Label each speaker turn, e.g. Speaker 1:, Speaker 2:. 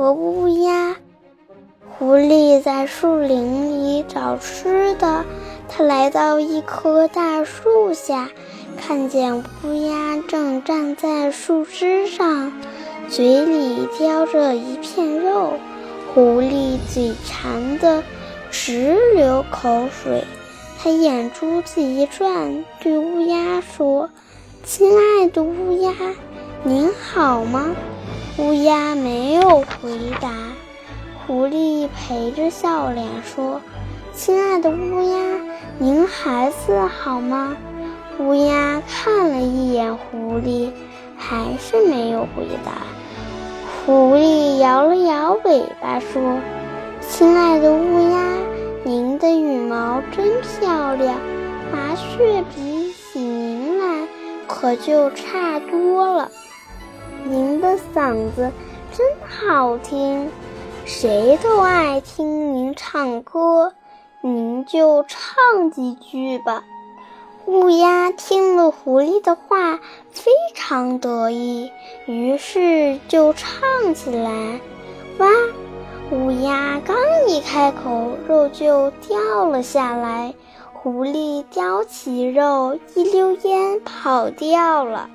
Speaker 1: 和乌鸦。狐狸在树林里找吃的，它来到一棵大树下，看见乌鸦正站在树枝上，嘴里叼着一片肉。狐狸嘴馋得直流口水，它眼珠子一转，对乌鸦说：“亲爱的乌鸦，您好吗？”乌鸦没有回答。狐狸陪着笑脸说：“亲爱的乌鸦，您孩子好吗？”乌鸦看了一眼狐狸，还是没有回答。狐狸摇了摇尾巴说：“亲爱的乌鸦，您的羽毛真漂亮，麻雀比起您来可就差多了。您的嗓子真好听。”谁都爱听您唱歌，您就唱几句吧。乌鸦听了狐狸的话，非常得意，于是就唱起来。哇！乌鸦刚一开口，肉就掉了下来。狐狸叼起肉，一溜烟跑掉了。